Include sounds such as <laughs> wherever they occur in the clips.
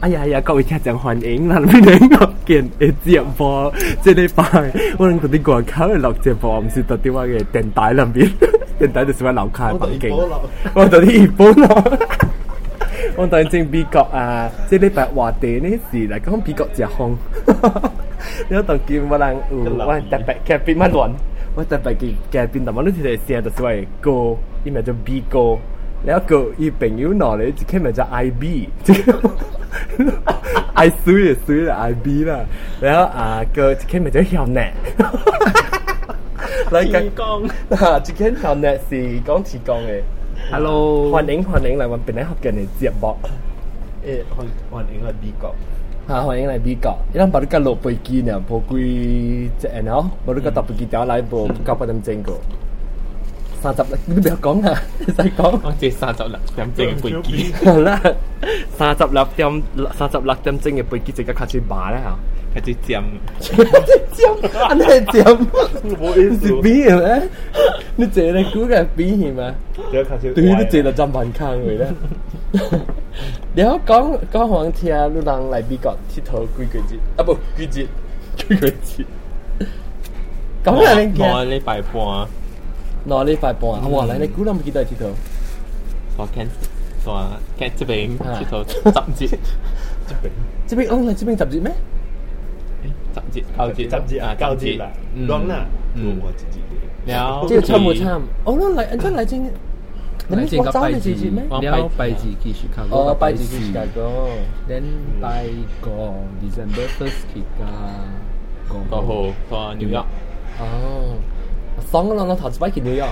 哎呀呀，各位听众欢迎，嗱边两个见嘅节目，即系礼拜我哋嗰啲广告嘅录节目，唔是特啲话嘅电台里边，电台就是话楼下环境，我到啲日本咯。我当正美国啊，即系礼拜话题呢事嚟讲美国只空，你当见乜人有我特别嘅边乜乱，我特别嘅嘅边度，我呢条线就是话歌，因为就 B 歌。 你一個伊朋友鬧你，即刻咪就 I B，I 衰就衰啦，I B 啦，然後啊個即刻咪就向內，你講嚇即刻向內是講提供嘅，Hello，歡迎歡迎嚟揾本地學嘅你節目，誒歡歡迎嚟美國。嚇，歡迎嚟美國。依家巴魯加落飛機呢，破貴即係喏，巴魯加搭飛機掉嚟部九百點鐘個。三十粒你不要講啊，你使講。我借三十粒點正嘅飛機，啦，三十粒點三十粒點鐘嘅背機即刻開始擺啦開始尖，嚇，尖，安尼尖，冇意思咩？你借你估嘅邊係嘛？而家開始對於你借到針盤坑嚟咧。你好講講黃聽，你人嚟美國佚佗幾個節啊？不，幾節幾個節？咁樣你我見禮拜半，拿了一块板，嗯、来来，姑娘不记得剃头，我看，我看这边剃头怎么？<laughs> 这边，这边，哦，来这边怎么剪咩？杂志，高级，杂志啊，高级，然后，这个差不差？哦，那来，那来进，来进个拜字。咩？然后拜字。继续看，哦，拜字。继续看个，然后拜个 December first 去个，个好，个 New。哦。上个浪的桃子白去纽约。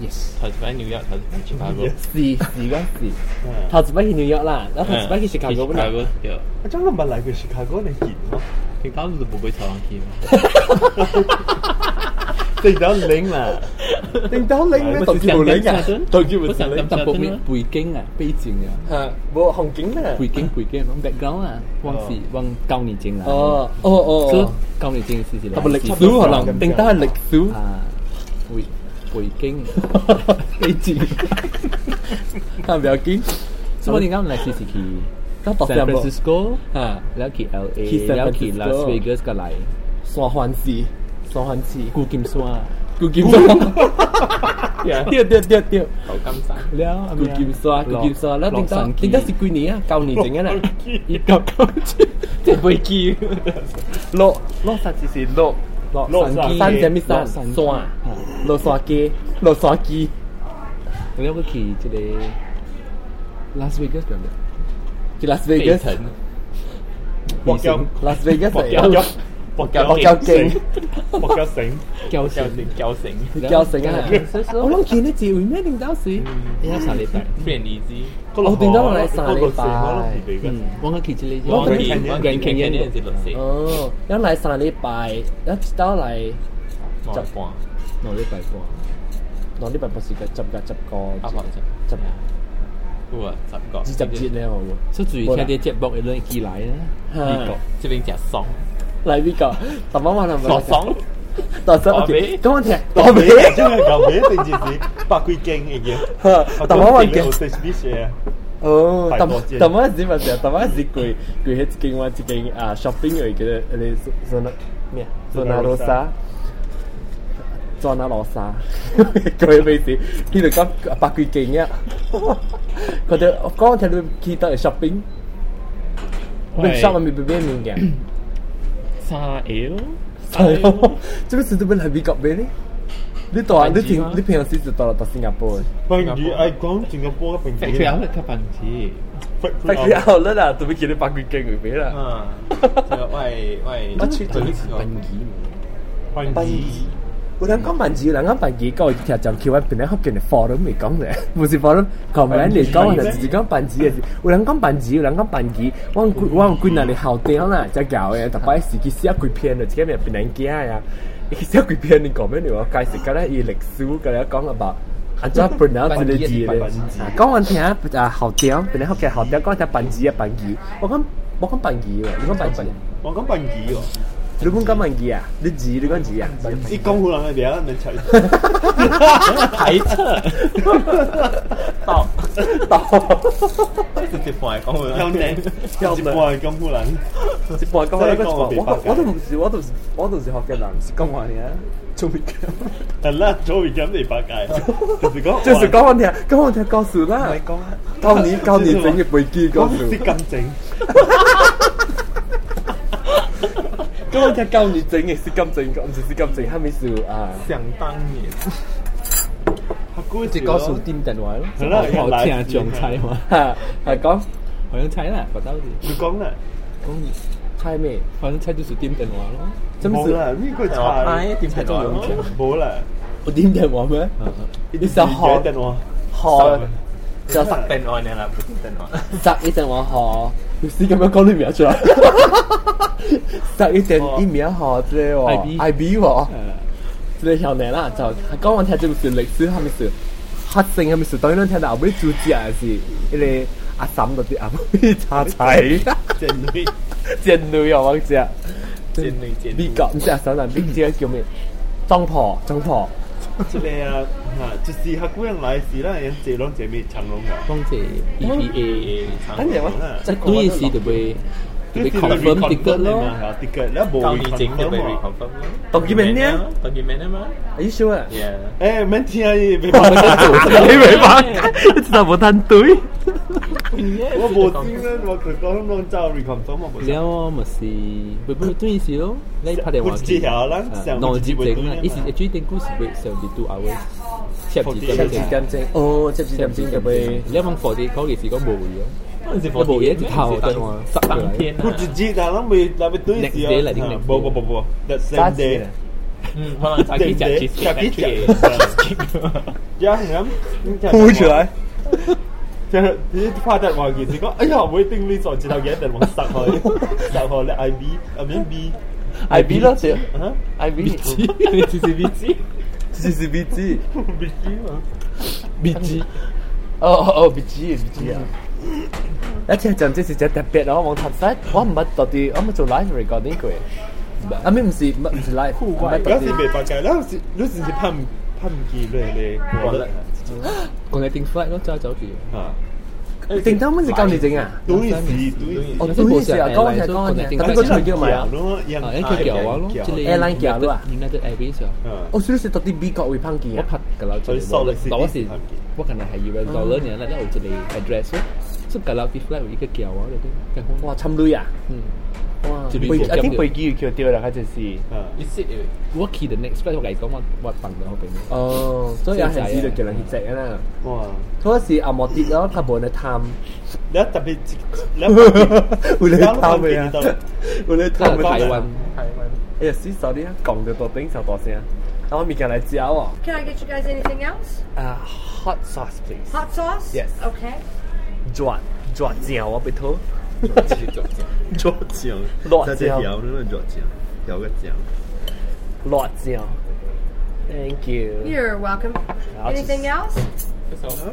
Yes，桃子搬纽约，桃子搬去芝加哥。是是个，桃子搬去纽约啦，然后桃子搬去芝加哥不啦？我讲了，你不会朝上去吗？<laughs> 定到零啦，定到零咩？当叫冇零啊？当叫冇零。但背背景啊，背景啊，吓，冇红景咩？背景背景咁 background 啊，往时往九年前啦，哦哦哦所以哦，九年前嘅事情系咪历史可能定得系历史？啊，背背景，你知系咪有见？所以我哋啱嚟时时去咁读 San 什么？ Francisco，吓，แล้ว去 LA，去 San แล้ว去 Francisco Las Vegas ก็嚟，双环市，双环市。กูกิมซัว 古剑沙，掉掉掉掉，旧金山， แล้ว 古剑 双欢喜，古金山，古金山，哈哈哈哈哈，对对对对，好感山了，古金山，古金山，那顶到顶到是几年啊？九年前啊啦，一九九七，这飞机，洛洛山只是洛洛山机，山什么山？山，洛山机，洛山机，我要去去这个拉斯维加斯，去拉斯维加斯，拉斯维加斯，拉斯维加斯。博嚟交啊，博交博交径博交城，交交成交成，交成啊！我谂见你字会咩定到时？一上礼拜，非常意思，我定到落嚟三礼拜嗯，我嘅骑住你我我见我见倾紧呢阵时律师，哦，一嚟三礼拜，一到嚟我半，我礼拜半，攞呢份博士嘅执嘅执个阿婆就执嗰个十个，二十节咧，我所以注意听啲节目，你都寄嚟啊，会。呢个。这边只爽， 嚟呢个，特晚晚系咪？爽爽，特首打俾咁我听，特别真系特别定住是百几经嘅嘢，特晚晚嘅我。对 speech 嘢，哦，特太多见特晚时咪成日，特晚时佢佢喺一间话一间啊 shopping 嚟嘅，你 zona 咩啊？zona rosa。zona rosa，佢咩事？佢哋讲百几间啊！佢哋讲睇到佢得 shopping，咩 shop 咪俾咩名嘅？ l 这个是日本还没搞别的你啊你你平常时就到了到新加坡平时。Factory outlet it 时。Factory outlet 有人讲文字，有人讲文字，个其实就叫揾边啲学嘅 forum 嚟讲嘅，唔是 forum comment 嚟讲，就自己讲文字嘅。有人讲文字，有人讲文字，我我我观人哋后顶啦，就教嘅，特别是佢写几篇啊，自己咪变人惊呀。佢写几篇你讲咩嚟？我解释嘅咧，以历史嘅咧讲about。按照 pronounce 呢啲字咧，讲我听啊后顶，边啲学嘅后顶讲睇文字啊文字，我讲我讲文字喎，你讲文字，我讲平语喎， 你讲金文字啊？你字你講字啊？你工好难嘅嘢啊，你齊睇出，到到，直接放嚟讲好难，直接放嚟讲好，直接放嚟讲。我我都唔是，我都是我都是学嘅难，是金文嘅。做咩？系啦，做咩咁你八戒？就是讲，就是讲翻听，讲翻听告诉啦。你讲，旧年旧年整嘅背景告诉。啲咁整。咁我听教你整嘅是咁整，唔是是咁整，系咪是啊？想当年，客观即系告诉点电话咯，系啦我我听仲猜嘛，系系讲好像猜啦，觉得好似你讲啦，讲猜咩？好像猜就是点电话咯，真是冇啦，呢个系系点睇到用冇啦，我点电话咩？你想学电话，学就塞电话呢啦，唔系电话。十一定话学， 要試咁樣講啲名出來。十 <laughs> 一定啲名學啫喎 IB，I B 喎，你後年啦就講我聽這個是歷史，係咪是黑性係咪是？當然聽到後尾主節係是，因為阿嬸嗰啲阿妹茶仔，正女，<laughs> 賤女我忘記啊，賤女賤女美國唔知阿嬸人邊知叫咩？莊婆，莊婆。出来啊，哈，就是哈古人来是啦，人接龙接面长龙啊，龙姐 E P A 长龙啊，在对应是特别特别 confirm 的个咯，的个，那无 confirm 嘛，document 呢？document 吗？Are you sure？哎，没听啊，没办法，没办法，知道不单对。我冇知啦，我佢讲两周 reconfirm 我冇知。然后咪是会唔会对时咯？你拍电话不知晓啦上内接整啦，不知会对啦以前 actually 定故事会上啲 two hours，接住接接接住点正？哦，接住点正就会。你问 for 啲嗰件事讲冇嘢，嗰阵时我冇嘢就靠电话塞当过嚟。天啊。不知知，但系未嗱未对 Next 时 day 嚟定 next 冇冇冇冇，that same day。嗯，可能炸鸡食 cheese 炸鸡食 cheese。呀咁，呼出来。 <laughs> 就係啲花旦話件事講，哎呀，會定呢座之後嘅一定往實去，<laughs> 實去咧 I B，I B。I B 咯，就啊 I B。你知知知。是是 B <laughs> G。，B G 嘛。B G。哦哦哦，B G B G 啊！一聽就即是隻特別咯，我睇晒，我唔係到底，我冇做 live recording 過。啊，咩唔是唔 live，唔係到底嗰時。未發覺，嗰時嗰時是拍唔拍唔見咧，你 觉得讲你订 flight 咯，走走住。啊？定当乜是教你整啊？对时对时。哦，对时啊，讲我听讲我听，特别嗰场叫咩啊？咯，啊，一个桥啊咯，即系 Airline 桥咯啊 United Airways 啊。我算是到底美国会碰见我啊？拍噶啦，就佢收你嗰时我可能系 US dollar 呢，那我这里 address 咯，所以噶啦啲 flight 一个桥啊，嗰啲更好。哇，侵女啊！嗯， 哇，这边飞，有一定飞机要桥掉啦，嗰阵时。啊，一识我 key the next flight 我嚟讲我我笨咗边。哦，所以有阵时就叫人去食啊啦。哇！嗰时阿莫跌咯，佢冇嚟探，你一特别，你会嚟探咩啊？会嚟探咩？台湾哎呀，死手啲啊，讲到到顶就大声。咁我咪近嚟食喎。 Can I get you guys anything else? 啊，hot sauce please。 Hot sauce? Yes. Okay. 抓抓酱啊，拜托。 自己做嘅。作酱，落即系酱调呢个作酱，有个酱。辣酱。Thank you。 You're welcome. I'll just- Anything else?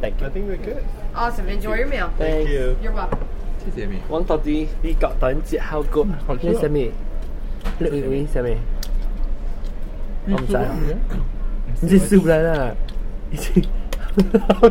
Thank you. I think we're good. Awesome. Enjoy your meal. Thank you。 You're welcome. 谢谢你。我到底美国等节后个你食咩？你你你食咩？我唔知。你是素来啦，已经回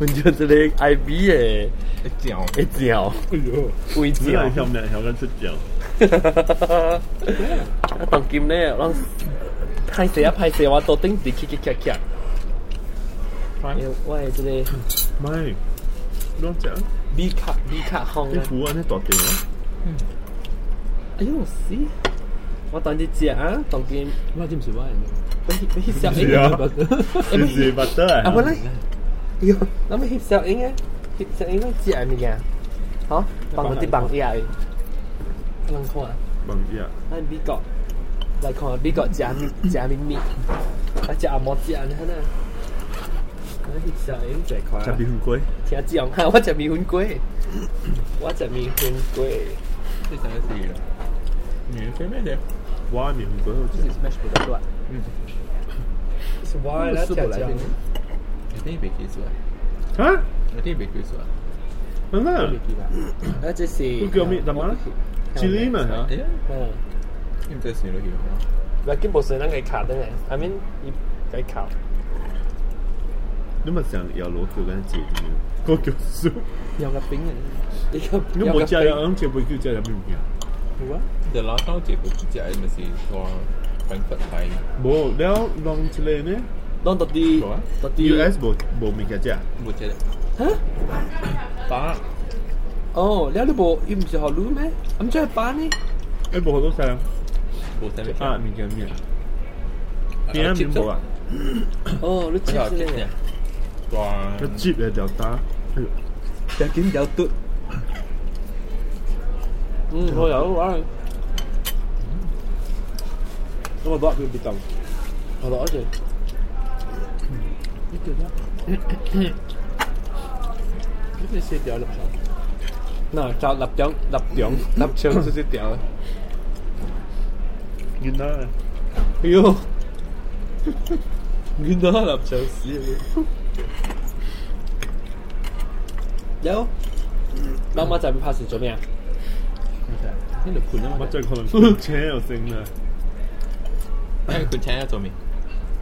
闻到即个 I B 嘅一嚼。一条哎呦，微只系条。向人向人出酱。啊，当今咧，我拍摄啊拍摄，我到顶时咔咔咔咔。我系即个唔系，两只。美卡美卡烘啊！啲糊啊，啲大地啊。哎呦死！我当啲食啊，当今我知唔是我人。你你翕是啊是是白得啊。啊，我嚟， 哟，咱们翕摄影啊，翕摄影咧食物件，好，放嗰啲放嘢，可能看。bằng gì ạ? 喺美国嚟看美国食面食面面，啊食阿莫食安尼。 小英最快。食面龟，听讲下，我食米粉龟，我食米粉龟。这真系是啦。免费咩啫？哇面龟好这是 smash potato 啊？是我来食酱。一定未记住啊！似吓，一定未记住啊！真系啊，这是佢叫 Bekletiyor. Ha? Ate bekliyorsun. Ana. Let's see. Porque eu me da mano. Chilima, ha? Yeah. Interesting look here. Lakin bosan nang kai kat deng. I mean, i kai kat. 你咪成日有攞叫緊字嘅，個叫蘇。有個餅人，你個你冇知啊？啱接杯叫真係唔見。冇啊！就攞刀接杯叫真係咪是話揾佛係？冇，你攞浪出嚟呢？当到啲到啲 US 冇冇面嘅啫，冇只吓？打哦，你你部伊唔是学卤咩？咁即系班呢？诶冇好多声冇只咩？啊面嘅面，边啊面冇啊？哦，你知有只唔知咧？哇！个接嘅就打，有见有嘟。嗯，我有玩。咁我攞佢别动，我攞住。呢 条咧，呢啲四条立场。嗱，就立奖、立奖、立枪少少条。原来哎呦，原来立场屎有，妈妈在边拍摄做咩啊？呢度盘啊我真系可能款车又升啦，诶，佢请一做面，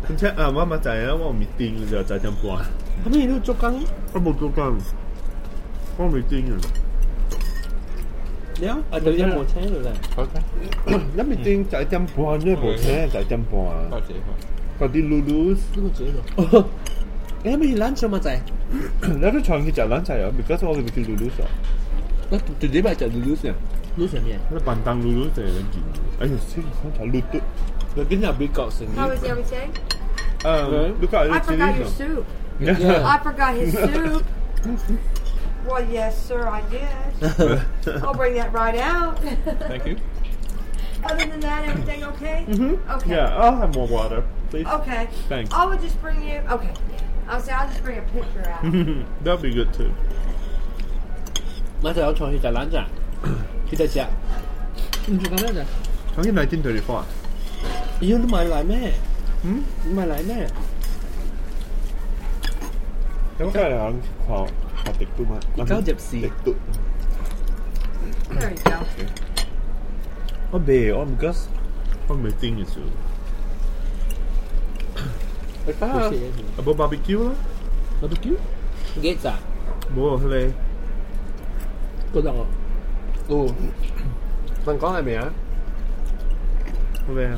款车啊妈妈就系啊，我未掂嘅就就咁半，咁你都捉紧？我冇做紧，我未掂啊，有啊，对一部车嚟咧。好嘅，一未掂就系咁半，呢部车就系咁半多，谢佢。嗰啲 Lulu，呢个自己个。诶，咪揽上嘛仔？你都长期就撚齐啊，because 我哋咪叫 Lulu 上，那直接咪就 Lulu 先。Lulu 上面。嗰笨蛋 Lulu 就系撚见，哎呀先讲就 Lulu，你边有美国成 How is everything? 啊，look at I forgot your it， soup. Yeah. I forgot his soup. <laughs> Well, yes, sir, I did. <laughs> I'll bring that right out. Thank you。 <laughs> Other than that, everything okay? Mm-hmm. Okay. Yeah, I'll have more water, please. Okay. Thanks. I would just bring you. Okay. I'll say I'll just bring a picture out. That'll be good too. 咪就有坐去就揽咋？佢就食。唔知讲咩咋？讲紧1934啊？咦，你买嚟咩？嗯？你买嚟咩？ Mm, Malaina. Ewan ka lang, ha, hatikto ma. Ikaw, Jepsi. Tikto. There you go. Okay. Oh, babe, meeting you soon. Ito, abo barbecue lah. Barbecue? Gates ah. Bo, hele. Cô đọc Ồ. Thằng con này mẹ. Về?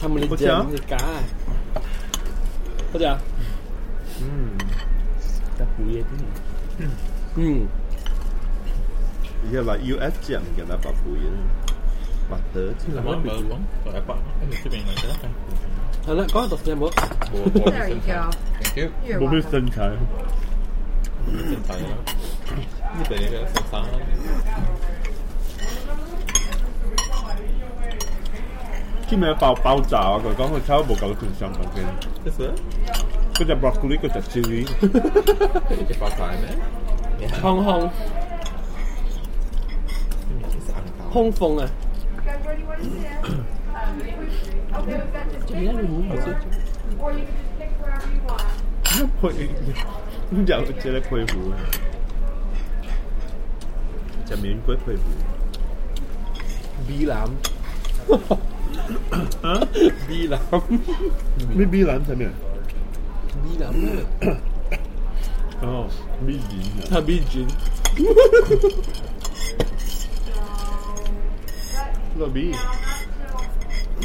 道讲唔对讲马屌啦就讲出嚟。应该做呢啲马屌啊，马屌参你诶实践嘅呢，践参你践你假，好似啊，嗯，就好嘢啲，嗯，而家话 US 人嘅啦，百倍啦，百得咁样咪讲，就一百，跟住出边嚟嘅。好啦，讲到有冇？冇冇 There you go. Thank you。 You're 冇咩 welcome. 身材。正题啦。呢度你嘅食生。 兼咪爆爆炸啊！佢讲佢差唔多冇够断上份嘅，即系嗰只 broccoli 嗰只 chili，你嘅发晒咩？空空空凤啊！ Guys, where do you want to sit? Okay, we've got this big one, or you can just pick wherever you want. 配有只咧配糊，只面龟配糊。 B 揽 Bi lắm. Mới bi lắm <coughs> ờ, sao nhỉ? À, bi lắm. Ồ, bi dính Thà bi dính Là bi.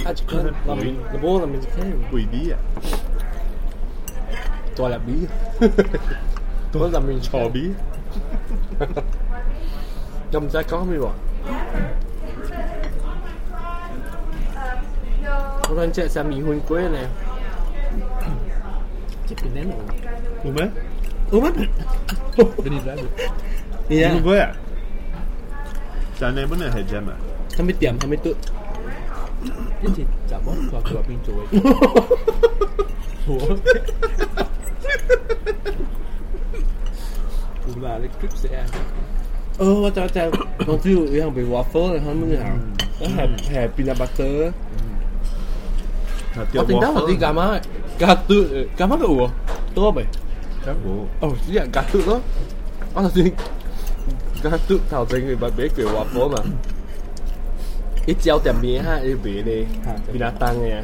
À, chắc chắn là bố là mình chắc chắn Quỷ bi à? Tôi là bi. <laughs> Tôi là mình Chò bi. <laughs> Trong trái có mi bỏ 我谂只系米粉龟咧，即系边呢？有咩？有咩？边啲嚟？你啊唔，会啊？但系本嚟系 jam 啊，系咪点？系咪嘟？一直就冇话佢话边做嘅。唔系你 clip 写啊？呃，我就就我知道有人被 waffle 咧，肯定系，系系变咗 butter。 我定得我啲干嘛？加嘟干嘛都有喎，多未？加冇。哦，只系加嘟咯。我头先加嘟头先佢咪俾佢 waffle 嘛？一招点面哈，要俾你变阿当嘅，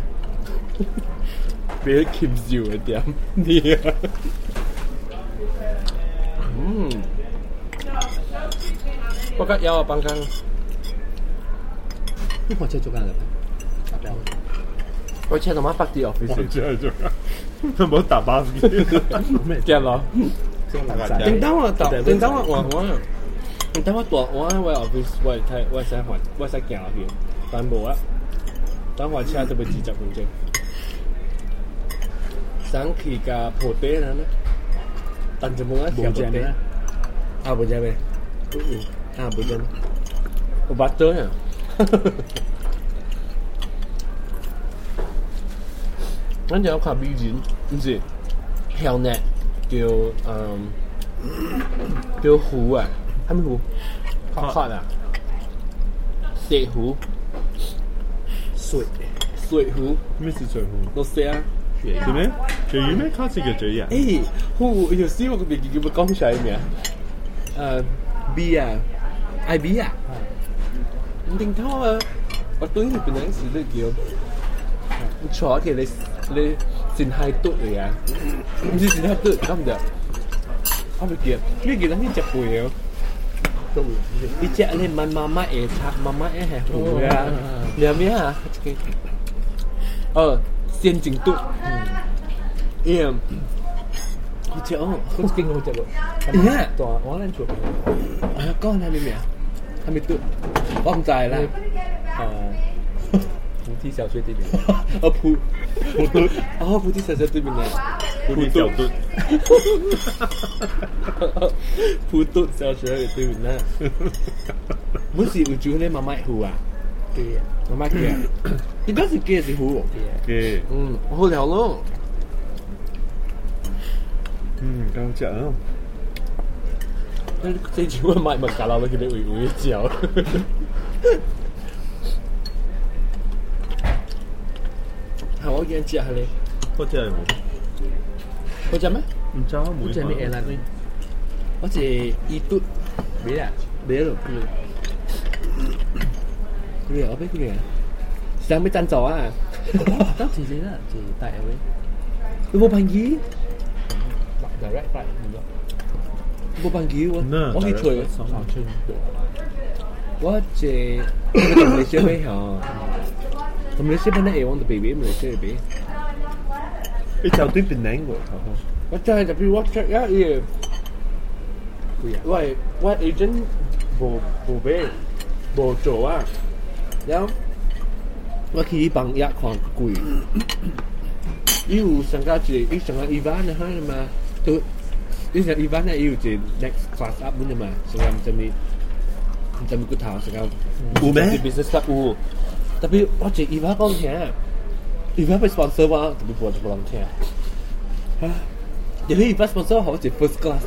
俾佢钳少嘅点啲啊。嗯，我觉得有啊，帮紧。呢个真系做紧嚟嘅。 我请到妈北啲 office，真系做，冇打巴士。见咯。即系流晒。正当我到，正当我我我，正当我大我我 office 我睇我使还我使行落去，但冇啊。等我车都要二十分钟。想去个破地啦呢？但就冇啊，冇正咩？啊冇正咩？啊冇正。我八对啊。 跟住有块美人，唔是，后呢叫嗯叫湖啊，系咪湖？黑黑啊，石湖，水水湖，咩是最好？都识啊。做咩？最远咩？卡士嘅最人。诶，湖有时我个名叫乜讲出嚟咩啊？诶，B 啊，IB 啊，唔定拖啊，我对呢边阵时都叫。坐嘅你 你先系嘟嚟啊，唔知先系嘟咁就，我咪叫咩叫呢只背啊？呢只你问妈妈诶拆妈妈诶系糊啊，你系咩啊？哦，先整嘟，嗯，好似哦，好劲好只喎。咦？ตัว我นั่นชัวร์ 啊，讲系咩咩啊？系咪嘟？我唔知啦。诶，菩 小学对面，<laughs> 啊普普敦，啊 <laughs> 普梯小学对面的，普敦小敦，普敦小学也对面的，<laughs> 不是有住那妈妈户啊？对。呀，妈妈，你不是住是户？对，嗯，咯，嗯，刚讲。那，叫。我见食系你，嗰只系冇，好食咩？唔知啊，冇。即系咩嘢啦？你我是伊嘟，咩啊？咩咯？佢哋我俾佢哋啊，想咩赞助啊？当时先啦，就大 L A。你冇朋友？ direct flight 唔咗。冇朋友啊！我去除，上上村。我这同你小妹吓， 同你小妹咧，我哋 baby 咪小 baby。你就对边两个？我真系特别 watch 一嘢。喂喂，agent 冇冇俾冇做啊？有我去帮一看贵，有上加住，伊上加 Ivan 啊，系嘛？都伊上 Ivan 咧，有只 next class up 咁嘛？上加唔知咩，唔知咩骨头上加有咩？business club 有， 特別我接一百當天，一百被 sponsor 哇，特別坐坐龍天啊。因為一百 sponsor 好坐第一 class 嗰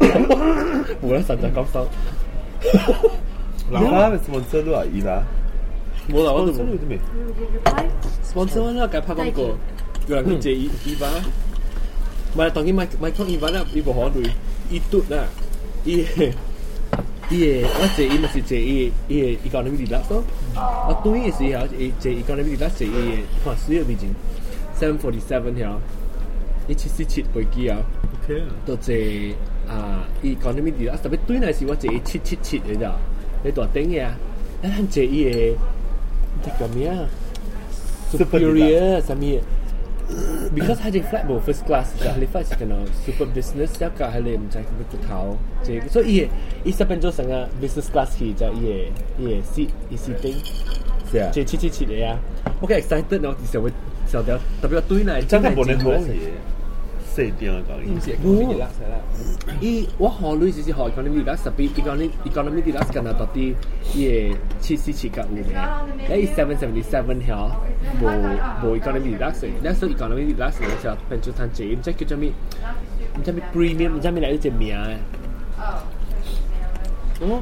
啲，我咧上架高檔。你話被 sponsor 都係依啦，sponsor 係咩？sponsor 咧，佢拍廣告，原來佢借伊一百係當年 Mike Mike 康伊巴咧，伊伯翰佢伊 do 啦，伊。依個我坐依咪係坐依，依個 economy class 咯。我對嘅時候坐 economy class 坐依個 plus two 飛機，seven forty seven 條，七七七飛機啊。OK 啊。到坐啊 economy class 特別對嗱時，我坐七七七嚟㗎，你坐定嘅啊？啊，坐依個。Superior，什麼？Because Haji flight pun First class Macam ahli flight macam mana Super business Siap kat ahli Macam kita tukau So iya Ia sepenjol sanga Business class hi Macam iya Iya Seat Ia seating Yeah. Cik cik cik cik ya. Okay excited now. Siapa siapa tapi tu ini. Jangan boleh. India ekonomi jelas lah. I wah halu sih sih ekonomi jelas tapi ekonomi ekonomi jelas karena tadi ye cisi cika ume. Ya i seven seventy seven ya, bo bo ekonomi jelas. Jelas tu ekonomi jelas ni macam pencutan jem, macam kita mi macam mi premium macam mi lah itu mi ah. Eh? Oh,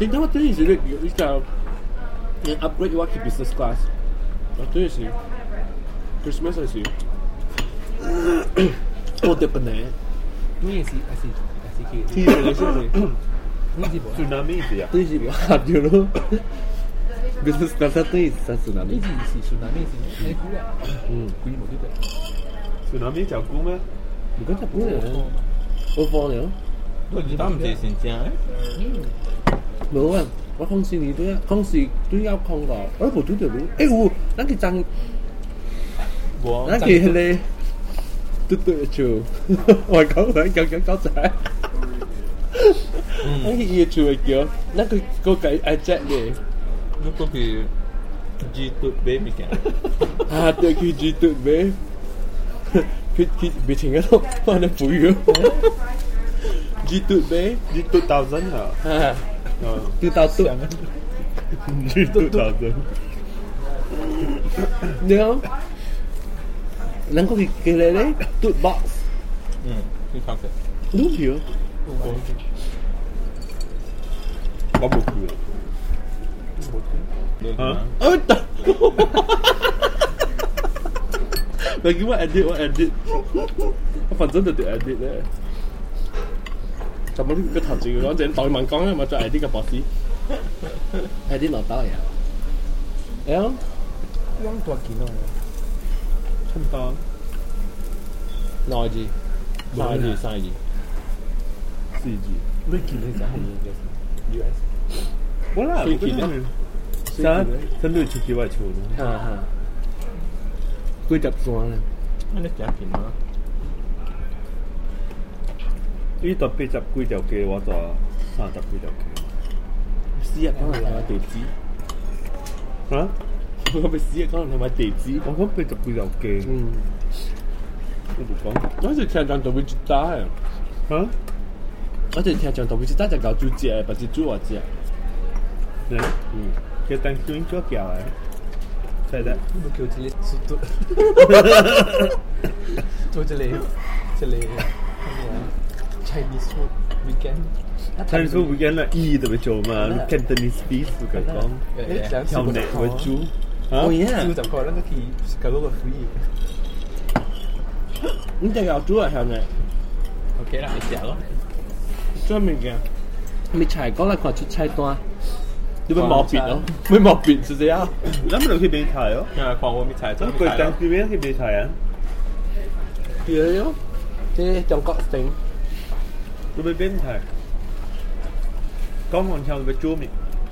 tidak apa tu ni jadi kita upgrade waktu business class. Apa tu ni? Christmas I see. Potepne. Nie jest asi asi kiedy. Ci leżymy. Nic bo. Tsunami ja. Ty ci ja. You know. This is not that thing, it's tsunami. Nic si tsunami si. Eh, kuya. Mm, kuya mo dite. Tsunami chào cú mà. Đừng có chào cú nữa. Ô vô nữa. Tôi chỉ tắm thì xin chào. Đúng không? 我空是你对啊，空是对要空的，哎，我对对对，哎，我那个张，我那个嘞。嘟嘟嘅住，我係講兩樣嘢講曬。我依住係叫，那個個計 exact 嘅，那個佢 G 嘟 baby 嘅，啊對佢 G 嘟 baby，佢佢別停嘅咯，我哋不要。G 嘟 baby G 嘟 thousand 啊，嘟 thousand G 嘟 thousand，你好。ตุ๊ด ，G two thousand，你好，能够佢佢嚟咧，do box，嗯，你讲嘅。都条，我冇去啊，啊，哦得，你叫我 edit 我 edit，我反正就条 edit 咧，就冇呢个头字嘅讲，净代问讲咧，咪就 edit 嘅博士，edit 落刀呀，诶，汪多见到差 差唔多。耐字，耐字，三字，四字。w i k i 你就 US，我啦 w i 的，三三六七七八九咯。啊哈，佢集數咧，咁你幾錢啊？呢度八十幾條街，我做三十幾條街。四，啊？我咪私日可能系咪地址？我讲八十几条机，嗯。我冇讲。我是听讲特别大嘅，啊？我是听讲特别大就搞猪只，不是猪我只。你？嗯，佢等转咗脚啊？系的。冇叫这里做做这里这里 Chinese food weekend。睇数 weekend 啦，E 特别做嘛，Cantonese beef 佢讲，诶条脷为 Oh yeah. Siūtam koronaki skalova free. Inte jag tror här nu. Okej, det är jag då. Så mycket. Mình chạy có là còn chút chạy toa. Đứa mới mọt bịt đó. Mới mọt bịt chứ gì á. Lắm rồi khi bị thải đó. Dạ, bị thải chứ Cười tăng khi biết khi bị thải á. Dễ đó Thế trong cọ tính. Tôi bị bên thải. Có hoàn chồng về chua mình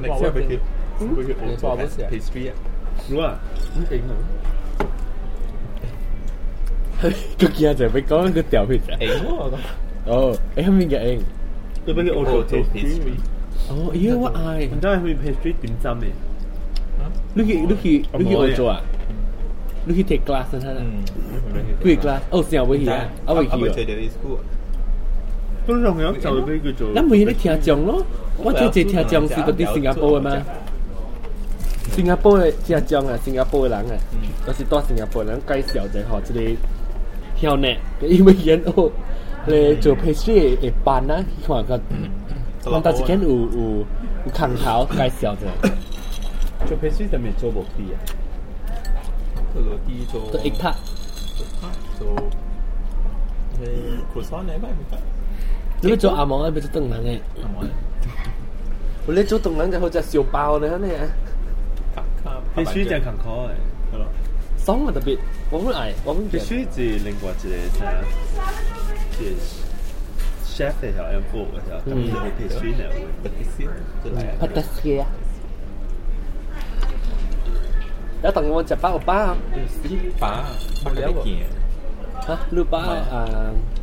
connexion avec les, PSP. Đúng Đúng 勁啊！佢見阿鄭俾講緊個掉血型喎，我覺得。哦，你後面嘅型。你俾佢 auto pastry。哦，咦我嗌。唔知係佢 pastry 點針嘅。你去你去你去澳洲啊？你去 take class 先啦。嗯。去 class。哦，先後會去啊？啊會去啊？通常佢就会俾佢做。咱每日听讲咯，我这这听讲是嗰啲新加坡嘅嘛。新加坡嘅听讲啊，新加坡嘅人啊，都是带新加坡人介绍就学这个跳呢，因为研学嚟做 pastry 嘅班啊，看个，看到一间有有有空头介绍就，做 pastry 就未做冇啲啊。 佢攞啲做都 egg tart，做诶 croissant 你咪唔得， 你要做阿毛，你要做冻人嘅。系咪？我你做冻人就好似小包你呢，卡卡必须正坎坷嘅，系咯，爽啊特别，我好爱，我好必须是另外一个啥，是 chef 嘅条 M 4嘅条，咁就系必须嘅。啲先就嚟帕特斯啊。有同我食包包啊？把把嗰啲件吓，你包啊 B 剪，唔是 叫咩啊？I B。不知两个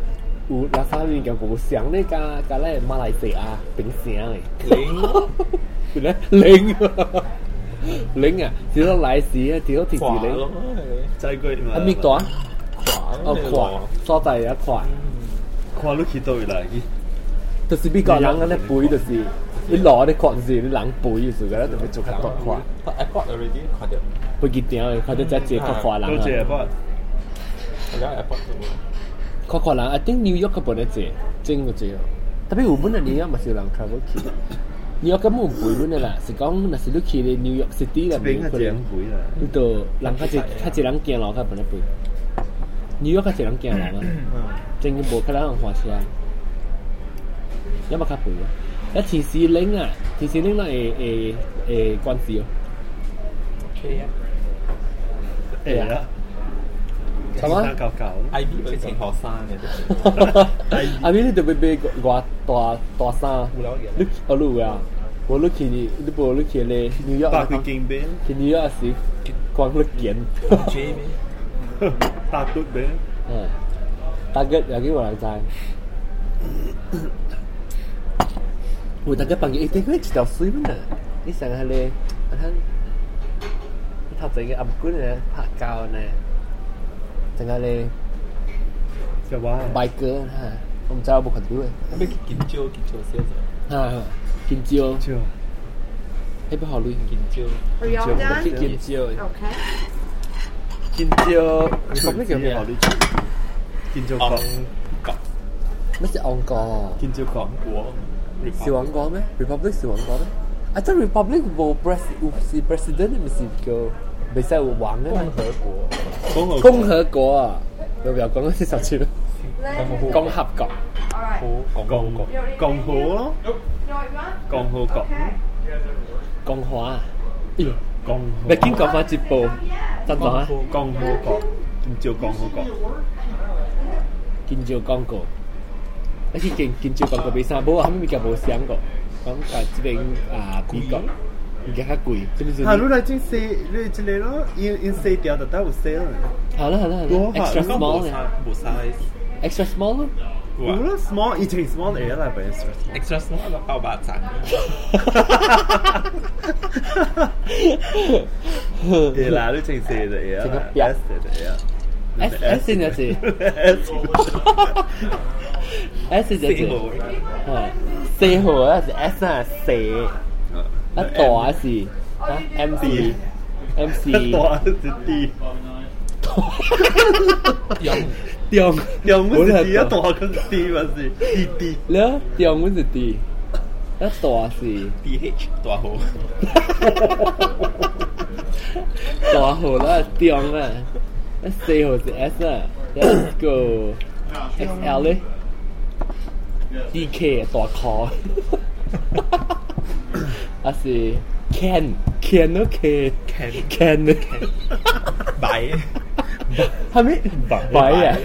有拉沙面嘅冇上呢家家咧马来西亚顶上嘅，零佢咧零零啊，只多奶时啊，只多铁时零垮咯，，再过啊咪多啊？垮哦垮，所在一垮，跨到几多啦？就是美国人嘅咧背就是你攞啲壳就是你冷背嘅时候咧，就会做较多垮， airport already 垮掉，会结定嘅，佢哋就系个垮冷多谢啊。不？而家 airport 做 夸夸人，I think New York 不得济，真不济。特别我们那里啊，没少人去。New York 啦？是讲那是你去的 New York City 啦，没贵。你到人家一他人见老，他不得贵。New York 他一人见啊，可能花。要么卡贵啊，那 T C 零啊，T C 零那诶诶诶关系哦。可以啊。对。啦，系嘛旧旧。 ，IB 嗰啲情学生嘅，阿咪你特别俾我大大衫，无聊嘅你哦路啊，我你去你你部你去咧 New York 百佢见边，去 New York 时光你见， J 咩？百嘟边，嗯，大吉有几个人在。我大家朋友一定会知道水咩？你成日咧，啊睇，你头先嘅暗管咧拍胶咧， 장안에 와. 마이크 하. 그럼 잡아보고 가도록 해. 한번 김치오 김치오 쓰여 서. 하. 김치 오. 김치 오. 해봐 하루 김치 오. 김치 오. 김치 오. 오케 이. 김치 오. không biết kiểu gì họ đi chứ. 김치오 con. Nó sẽ ông cò. Kimchiêu con của Siêu ông có mấy? Republic siêu ông có mấy? I thought Republic was president, was president, was girl. 未使系玩嘅？共和国，共和国啊！有冇有讲到啲十字啊？共和国，共和国，共和，共和国，共和国，共和啊！北京讲翻直步，真话？共和国，今朝共和国，今朝共和国，我哋建建造共和国比赛，不过后屘我冇想过讲啊，这边啊，比较。而家较贵，这边就吓！你嚟整四，你之类咯，因因四条就得有四啦，好啦好啦好啦，extra 冇 small 晒啊冇 size， ，extra small 咯。有啦，small 以前 small 嚟啦，俾 extra。 extra small 就包八层，嘢啦，你整四就嘢啦整个表，S 就嘢啦。 S S 先有字 S ，S 就字，四号系四号啊是 S 啊四， 一大是啊 M C M C，多是 D，有中有冇是 D 啊？多跟 D 咪是 D D。咧中文是 D，一大是 DH 大号，大号啦，中啊，一四号是 S 啊，Let's go X L 咧，D K 大 call， 啊是 Can Can 都 K Can Can 都 Can。摆系咪摆啊？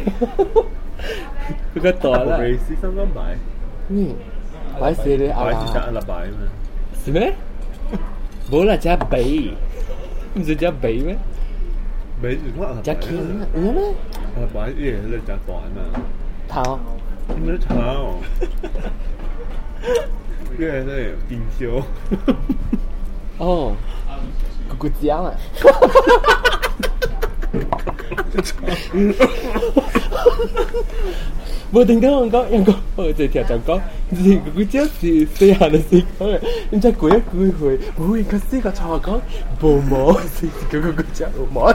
佢个袋啦，瑞士三蚊买，嗯，摆死你啊买住只阿拉摆啊嘛。是咩？冇啦，只比，唔是只比咩？买住个阿拉只摆 King 啊，有咩？阿拉摆啲嘢咧就大嘛，头点解炒？ 呢个真系变烧。哦，咕咕酱啊！ 无定得我讲，人讲我就听人讲，是佢只是细下嘅时讲嘅，然之后过一句回，会个四个错讲无毛，是嗰个个只无毛。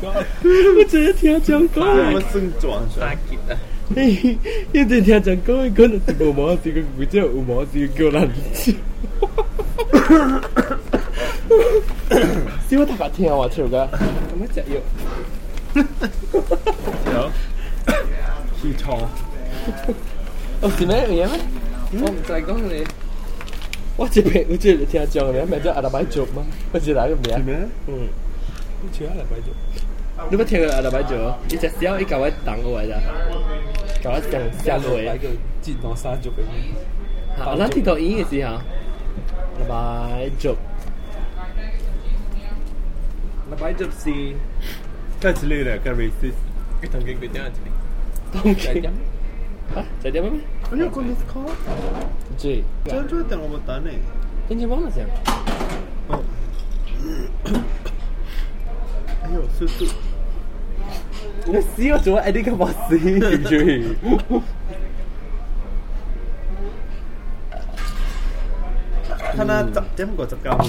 我真係聽人講我。生狀上，嘿，一直聽人講，可能是無毛，是個個只有毛，是個叫人笑。笑大家聽我唱噶，咁樣隻要。有氣錯，哦，是咩嘢咩？我唔再講你。我這邊我這裡聽講嘅名叫阿拉伯族嘛？我知哪個名？咩？嗯，似阿拉伯族，你冇听过阿拉伯族？一只小一嚿位等我位咋？嚿一上下落系个战狼山族嘅。我嗱听到音嘅时候，阿拉伯族。阿拉伯族是跟住你咧，跟 racist，佢同佢佢点样嚟？当然。啊，就点咩？我有个 miss call，对，张张等我冇等你。跟住忘了讲。哦， 哎呦，叔叔，你死我做么挨那个博士进去？看那十点过执九分，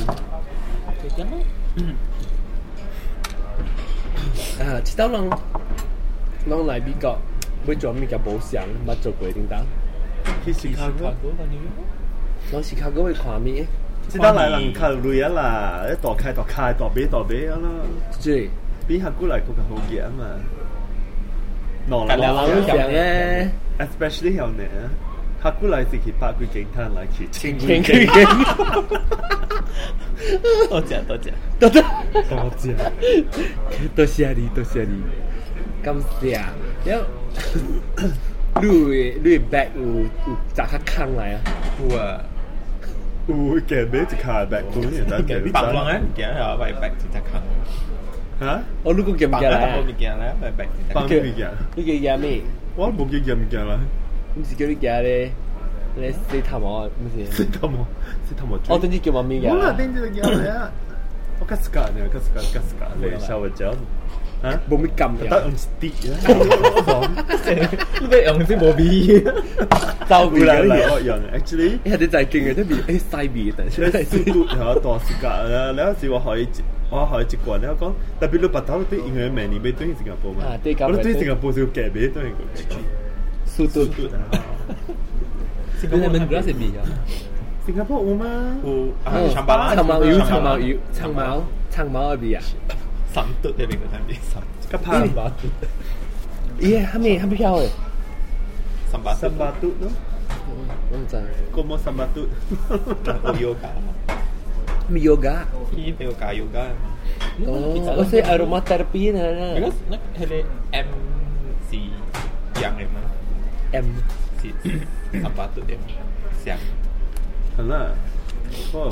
几点了？嗯，啊，知道了。侬来美国，要做咩叫保险？要做规定单？去 Chicago，侬啩咪会？即系嚟人靠累啊啦，一度开度开，度俾度俾啊啦，对，比下古嚟嗰个好嘅啊嘛。normal 人会讲咧， especially 有呢，下古嚟是去八句警探嚟去清倾倾倾，多谢多谢。多多多谢。多谢你，多谢你，感谢。有，你你 back 有有扎克坑嚟啊？有啊， Hoe kan beter gaan back toen je dat kan. Pak lang hè? Ja, wij back te gaan. Hả? Ô lúc cũng kìa bằng kìa là Bằng kìa là Bằng kìa kìa Lúc kìa kìa mì Ủa bụng kìa kìa kìa là Không gì kìa lúc kìa đi Nè xí thầm hò Không gì Xí thầm hò Xí thầm hò Ô tên chứ kìa mà mì kìa Ủa là tên chứ kìa là Ô cắt sức cả nè Cắt sức cả cắt sức cả Lê sao vậy chứ Hả? 40 cầm stick Lúc đấy bỏ bì Tao bị là là họ dần actually Hay để giải kinh rồi thế bị ấy sai bì tại sao lại sư cụ hả tòa sư cả nếu chỉ có hỏi họ hỏi chỉ quản grass 比啊？新加坡有吗？有，长毛，长毛有，长毛有，长毛，长毛比啊。 吗？有啊，长白啦，长毛油，长毛油，长毛长毛嘅味啊！三嘟喺边个睇边三？个拍咦，系咪系咪漂嘅？三八三百度咯，我唔知。个么三百度？有 yoga，咪 yoga。依边个教 yoga？哦，我识 aromatherapy 呢。 because 那系你 M 是阳嘅嘛？ M 是三八嘟嘅香。系啦，好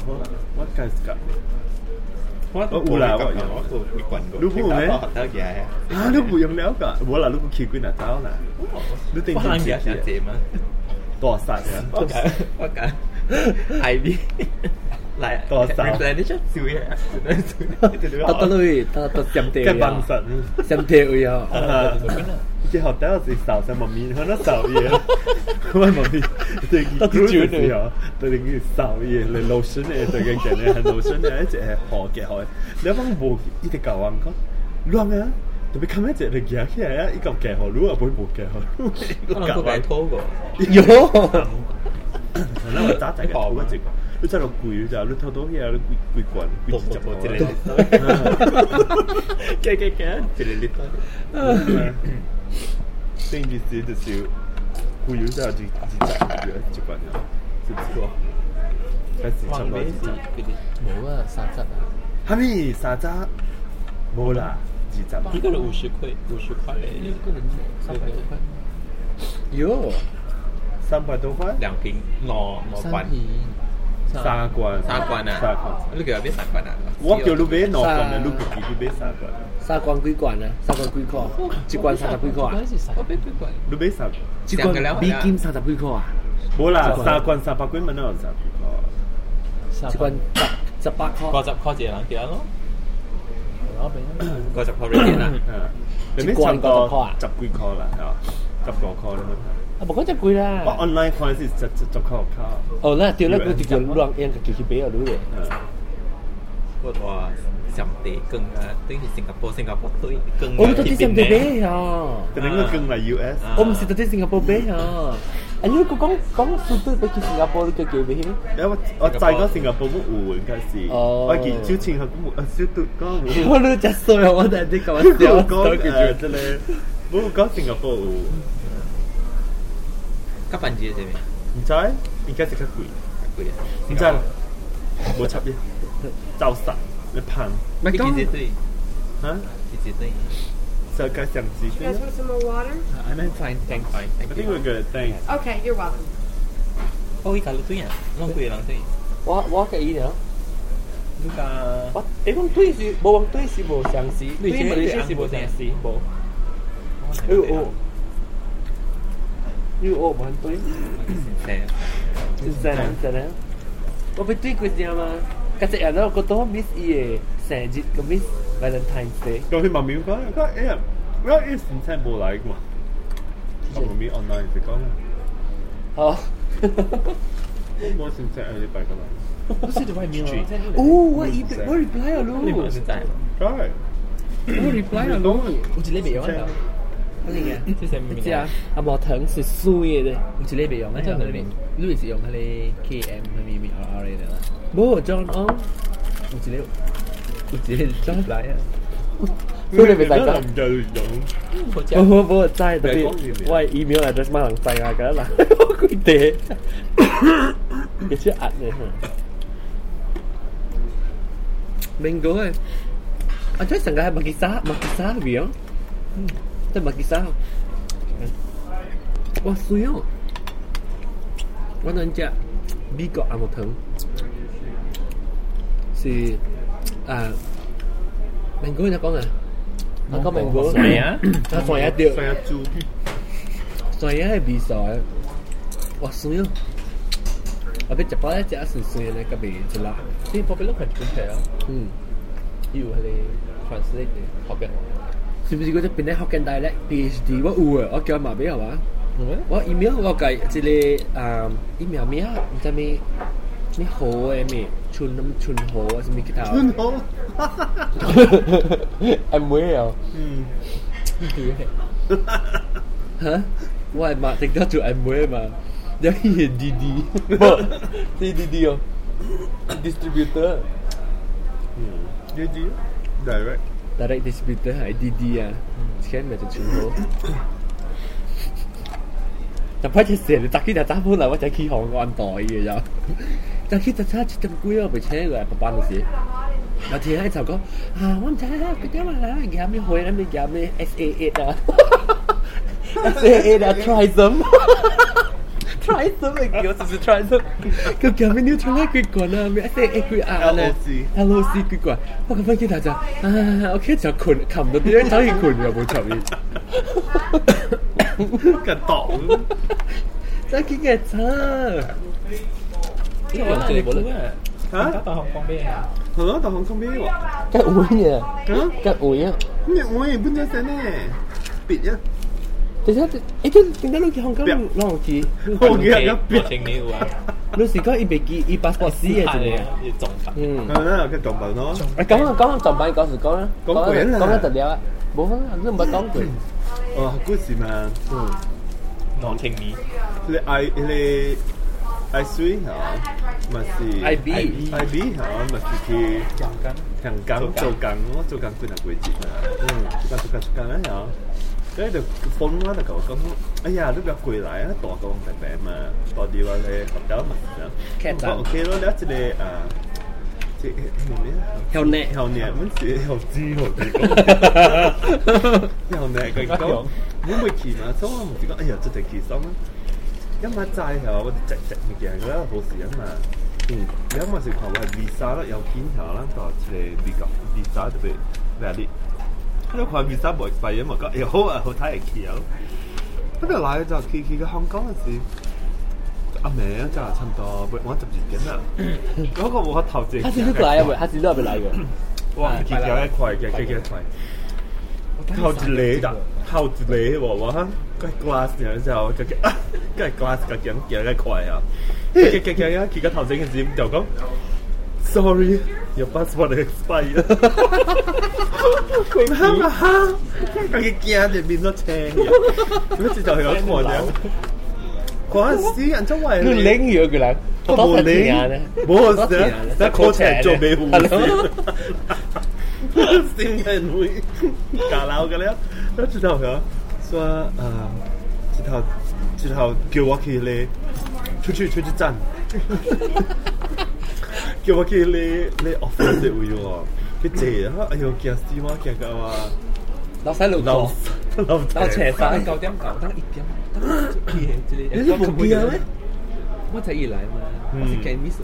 僕らは如果我们啊，都不用了个，我啦，如果去过那早啦，你等阵先去，多少呀？我讲，我讲，I B。嚟多少 replenish 少嘢，得得女，得得闪地嘅笨啊！实。闪地会啊！之后第一次受上妈咪，可能受嘢，因为妈咪对佢煮嘅时候，对佢受嘢，你老孙咧对佢嘅咧系老孙咧一直系学嘅学，你一帮冇一直教人讲，乱啊！特别咁一只你夹起来啊，一嚿嘅学，如果冇冇嘅学，可能佢摆拖过，哟，嗱我打大嘅拖一只， 你真係攰就，你偷到嘢你攰攰慣，攰冇住就冇之類嘅，嘅嘅嘅，之類嘅。另一隻就是攰咗之後就自責嘅習慣咗，知唔知？開始差唔多。冇啊，三十啊！係咪沙渣？冇啦，二十。一個人五十塊，五十塊嘞，三百多塊。有，三百多塊，兩瓶，攞攞罐，三罐，三关，三关啊，三关，你叫阿边三关啊？我叫你买两关的，你自己去买三关。三关几关呢？三关几块？一关三三几块啊？我买几关？你买三？一关比金三十几块啊？无啦，三关三百几蚊啊，三十三块。三关十十八块，十块一个人几多？我十块几多？你买三个？十几块啦，十个块啦。啊，冇讲只贵啦。我 online 看是十十十个卡。哦，那对啦，佢就叫乱烟就去俾我攞嘅。我话上地更啊，等于新加坡，新加坡对更我到底上地俾啊？但系我更嚟 US。我唔是到底新加坡俾啊。啊，你个讲讲数都俾去新加坡，你叫叫俾佢。因为我在嗰新加坡冇换嘅是，哦我见小钱系冇，小嘟嗰冇。我都只衰啊！我哋啲咁冇笑，讲诶，真系冇讲新加坡换。加半截啫咩？唔知，而家食得贵，贵啊！唔知啦，冇插嘢，就实你喷咪讲几对？吓， 깝반지에 재미. 진짜요? 인간색 갖고 있. 진짜로. 못 잡이. 짜오싸. 내 판. 맥도날드. 아? 기지대. Circa Xiang Ji. You guys want some more water? I'm fine, thank you. I think we're good, thanks. Okay, you're welcome. Oh, 이거 루트야. long quỳ lang tuy. Wa wa cái ý nữa. Luka. What? Eh, bang tuy si, bo bang tuy si bo xiang si. Tuy Malaysia si bo xiang si bo. Oh, oh. 伊嘅生日个 miss Valentine's Day。咁佢妈咪讲，佢哎呀，我一时真系冇嚟㗎嘛。我妈咪 online 就讲啦，哦，我先真系你拜㗎啦。不是的外面哦。哦，我 e 我 reply 啊，你冇咯，现在？系，我 reply 啊，咯。我只你未用啊？ 乜嘢？即系明知啊，阿毛藤是水嘅，我只你未用啊？即系你你是用佢哋 KM 佢咪咪 RR 嚟啦？冇 John On，我只你我只你装嚟啊！所以你咪大家。唔就用。我我我我知，特别我 email address 马来西亚㗎啦，佢哋嘅出压嘅。Mango 诶，我真系成日系麦吉沙，麦吉沙边啊？ Tại bakisa Wow, suyo Wannan cha Bigo a một thứ Si À Mango nó có à? Nó có mango Xoài á. Nó xoài á tiêu Xoài á chú Xoài á bị xoài? Wow, suyo Habis cepat aja susunya naik ke beja lah. Ini popular kan juga ya. Hmm. Iya, halih. translate 嘅学嘅话。是不是嗰只变咧福建大叻 PhD 我有啊，我叫埋俾系嘛？我 email 我计一个啊 email 咩啊？唔知咩咩好嘅咩春春好啊，什么其他？真好。 I'm well。嗯，吓？我系马定得做 I'm well 嘛？有啲人 DD，冇 DD 哦，distributor。嗯，呢啲 Direct. Direct distributor lah IDD lah hmm. Sekarang macam Chungho Sampai je sian Tak kira tak pun lah Macam ki hong kong toy je je Tak kira tak cik tak kuih Apa cik lah Apa pandu sih. Nak cik lah Cik lah Ah wang cik lah Kau tengok lah Gia mi hoi Nami gia mi SA8 lah <laughs> SA8 lah Try some. <laughs> try something else to try something กับกับไม่นิวทรัลไลกูก่อนนะมีไอเซเอกูอาร์นะ LOC กูกว่าพอกับเพื่อนกินอาจจะโอเคจะคุณคำตัวเดียวทั้งอีกคุณกับผมชอบอีกกันต่อจะกินแก่เธอที่หวังเจอบอเลยว่าฮะต่อของคอมเบ้เหรอต่อของคอมเบ้วะแกอุ้ยเนี่ยแกอุ้ยอะเนี่ยอุ้ยบุญเจเซเน่ปิดเนี่ย 点点解你去香港攞机？我记得一我别。请你话，你时讲一百机一百个 C 嘅啫。要重法。嗯。系啦，嘅撞品咯。诶，讲啊讲啊，撞板嗰时讲啦，讲过啦讲得特了啊，冇啊，你唔系讲佢。哦，故事嘛，嗯。我请你。你 I 你 I three 吓，咪是 IB I B 吓，咪是去香港。香港做紧咯，做紧几日几节啊？嗯，做紧做紧做紧咧吓。 跟住就风啦，就讲讲，哎呀，你不要过来啊，大个大病嘛，大啲话你学到嘛，咁 OK 咯，你一只你啊，即系咩啊？后呢？后年乜事？后知后知讲，后年佢讲，会唔会骑马装啊？唔知讲，哎呀，真系骑装啊！因为斋系我哋直直物件嗰啲好事啊嘛。嗯，你因为是看我系 visa 啦，有见下啦，就系美国 visa 特别咩 都佢面生薄一块嘢嘛，佢又好啊，好睇嚟企啊！不過来就企企个香港嘅事，阿明啊，就差唔多玩十二點啦。嗰個我頭先，他是邊個來嘅？佢，他是邊個來嘅？哇，企企一快，企企一快。頭先你就頭先你喎，哇！嗰係 glass 嘅之後，嗰係 glass 嘅，企緊企緊一快啊！企企企緊啊！企個頭先嘅事，就哥。，sorry。Your passport expired。佢吓吓，佢惊就变咗青嘅，嗰次就系有错嘅。嗰阵时人周围佢领咗佢啦，我冇领，冇事，但系嗰次做俾护士。先人会搞闹嘅咧，然后之后佢说啊，之后之后叫我去咧出去出去站。 叫我去你你 office 會喎，佢借啊！哎呦，驚死我，驚到啊！老細路老老老斜晒九點九，等一點，等一你都冇見咩？我才一來嘛，我是驚 miss。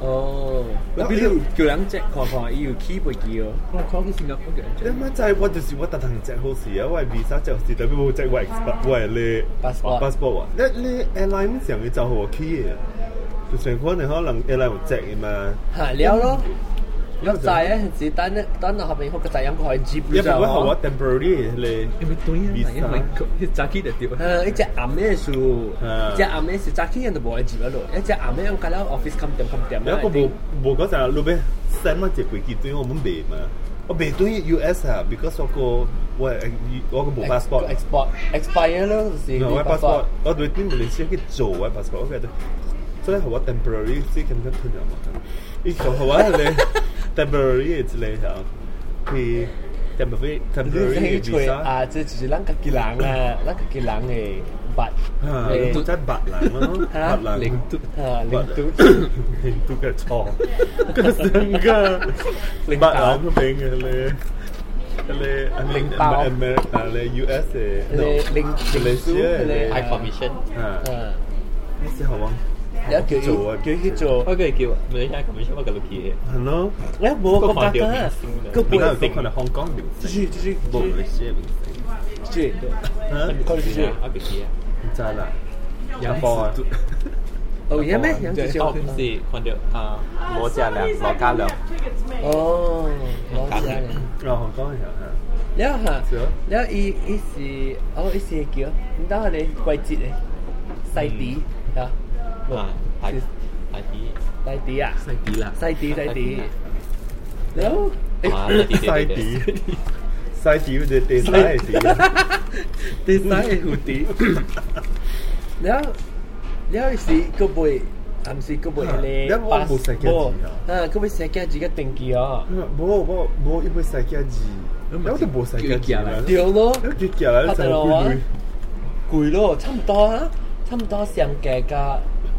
哦，嗱，比如叫人隻看看，伊有起飛機哦，我看去新加坡叫人隻。你媽仔，我就是我特登隻好事啊！我係 visa 就是特別冇隻我 expert，我係你 passport passport 啊！你你 airline 上嘅就好 key 嘅。就成可能可能一嚟有只嘅嘛，系了咯。咁就系是等等到后边嗰个责任佢接因为我系我 temporary 咧，因为对啊，因为佢扎起就掉。诶，一只暗咩树，一只暗咩树扎起人就冇人接嗰度，一只暗咩我隔咗 office 咁点咁点。有个冇冇嗰阵路边 send 乜只飞机对我们未嘛？我未对 US 啊，because 我个我我个冇 passport export expire 咯，就是我 passport 我对啲马来西亚去做我 passport，我觉得。 所以系话 temporary 先咁样吞入嘛。呢个系话你 temporary 之类吓，佢 temporary temporary visa 啊，即系咱家己人啊，咱家己人嘅八，诶都真八人咯，八人零度啊零度零度嘅错，个成个八人都明嘅咧。le Linh bao America le US le linh linh su le high commission 啊，呢时候啊。 有叫做叫佢做，我佢叫唔系睇 commission 我个 look 系咯，你冇个格㗎，个边个背都可能香港明星，就是就是冇嚟写明星，对，吓，佢就是我个嘢。唔知啦，有波啊，哦，有咩？有对，少我是看到啊罗家良、罗家良，哦，攞下嚟。哦，香港系啊，แล้วฮะ 是啊，แล้วอีอีสิอ๋ออีสิเกี่ยวมันต้องอะไร季节咧细啲啊 啊，细细啲，细啲啊，细啲啦，细啲细啲，你好，细啲细啲，细啲嘅电梯啲，电梯嘅蝴蝶，你好，你好是个背，还是个背咧？你冇冇写几字啊？啊，个背写几字嘅定记啊？冇冇冇，一杯写几字？有啲冇写几字啊？掉咯，有几字啊？拍得落啊？攰咯，差唔多啊，差唔多上镜噶。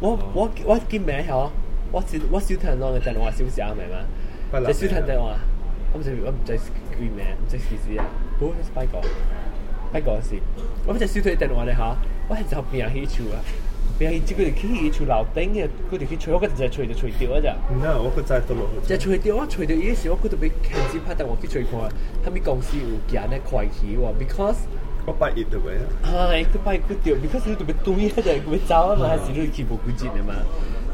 我我我叫名下，我我小听到嘅就系话小时候明嘛？即小听听话，我唔知我唔知叫名，唔知几时啊？好拜拜。讲拜。讲不过，我唔知小腿定话你吓，我系就边有起处啊？边有知佢哋起起处楼顶嘅，佢哋去吹，我嗰阵就吹就吹掉啊咋？唔得，我个仔都落去。就吹掉，我吹掉，以前我嗰度俾强子拍，但我去吹过，后咪公司有人咧怪起我，because。 我八月对唔系佢拜佢掉，because 你度俾对一就系佢走啊嘛，系时都起步佢接啊嘛。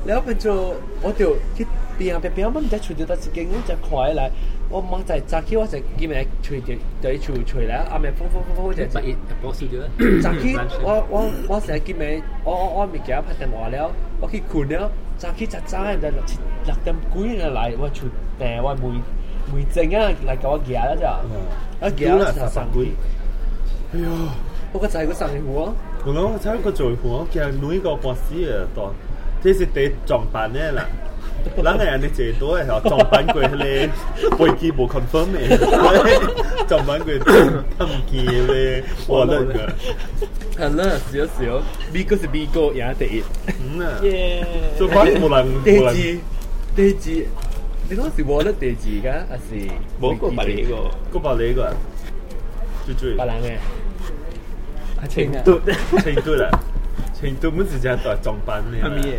然后变咗我就去边啊边边，我唔知吹掉得自己，我就快嚟，我冇就早起我就见咪吹掉，对吹吹啦，阿咪风风风风就百亿波少咗啦。早起我我我成日见咪，我我我未记得拍电话了，我去困了，早起就早就六六点几就嚟，我出诶我梅梅正啊嚟教我夹啦咋，啊夹啦就上去，哎 呦！我个仔个上去喎，我谂我睇个做我叫女个博士啊，当这是第撞板咧啦。嗱，人哋最多系撞板佢咧，背机冇 confirm 嘅，撞板佢唔记咧，我谂嘅。 系啦，少少。B 哥是 B 哥，赢第一。嗯啊，耶！做翻冇人第二冇人，第二，你讲是我的第二噶，还是冇个白呢个，嗰把你个，最最白人嘅？ 阿青啊，都程度啦，程度本是只系撞板咩？系咪嘢？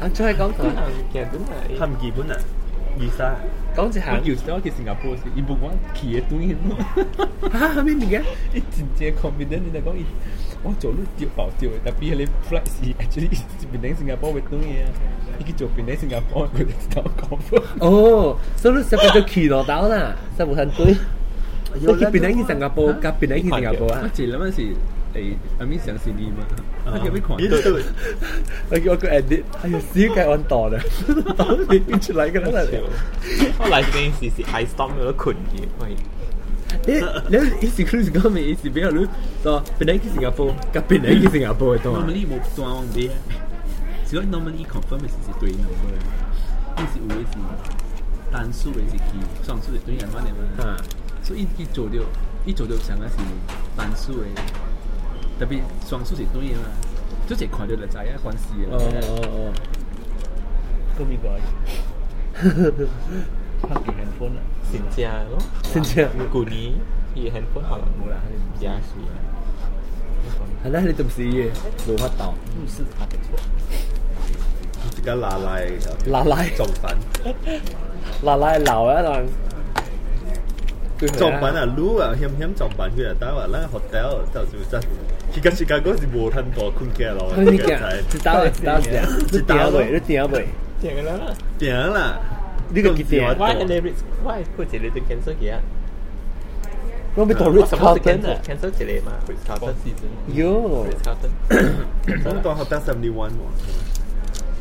阿再讲讲，其实真系他唔基本啊，二三。讲一下我。叫咗去新加坡时，伊冇讲企嘅对咯。吓，系咩嚟嘅？伊真正 confident，你嚟讲伊，我做呢掉爆掉嘅，特别系你 flight 是 actually 是边顶新加坡嘅对嘅，伊去做边顶新加坡，佢就知道讲。哦，所以你成日就骑落岛啦，实冇很对。你去边顶去新加坡，夹边顶去新加坡啊我？前两阵时 诶阿咪上次你嘛，我叫你看咦对，我叫我个 edit，哎呀，死计揾档啦，档你变出嚟嘅啦。后来呢件事是 I stop 咗困嘅，喂。你你意思佢是讲咩意思？比如你说边顶去新加坡，夹边顶去新加坡嘅档啊？ normally 冇断网啲，只系 normally confirm 嘅是是对 number，呢是有嘅是单数嘅是记，双数系对人嘛嚟嘛。啊，所以伊做到，伊做到上嘅是单数嘅， 特別雙數是對嘅嘛。即係看到就知啊，關事哦啊。哦哦，咁咪改。<laughs> 拍幾 handphone 啊？成隻咯，真正舊年伊 handphone 可能冇啦，係唔加水啊。係啦，你都唔是嘅，冇法度。唔是他的錯。而家拉拉，拉拉撞板，拿來流啊，當。撞板啊，撸啊，险险撞板佢啊，但系话咧 hotel 就算真，佢嘅时间嗰时冇很多困嘅咯，你讲，知道嘅，知道嘅，你点啊未？你点啊未？听嘅啦。点啦，呢个几点啊？ Why 你 Ritz Why 好似你对 cancel 嘅啊？我咪到我 Ritz 什么是 Carlton cancel 啊！ cancel 一嚟嘛？Ritz Carlton season。哟， Ritz Carlton。咁当 hotel seventy one 喎。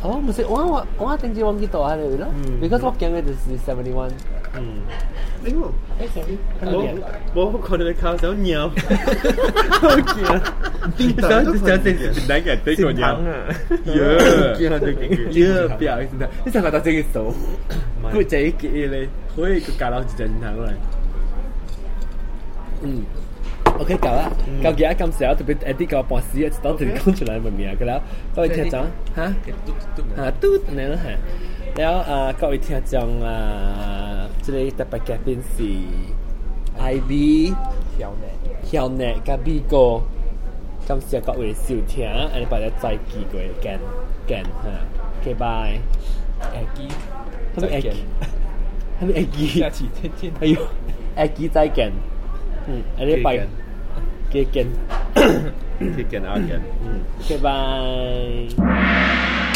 oh mesti orang orang tinggi orang kita lah dia bilang hmm. because what younger is 71 hmm. Tengok Eh sorry Bawa kau dari kau Saya nyaw Okey lah Saya saya saya sedang kan Tengok nyaw Ya Okey lah Ya Biar sedang Ini saya kata saya risau Aku cari KA leh Hui Aku kalah jajan nang lah Hmm OK 搞啊，搞其他咁少，特別誒啲個博士啊，當時講出嚟咪咩啊，佢啦，各位聽眾嚇嚇嘟你啦係，然後啊各位聽眾啊，即係特別嘅邊是 IB 曉 net 曉 net 嘅 B 哥，感謝各位收聽，我哋拜日再見過見見嚇，goodbye，誒見，係咪誒見？係咪誒見？下次再見，哎呦，誒見再見。嗯，I did buy. Kicken. Kicken Aken. Mm. Okay, bye.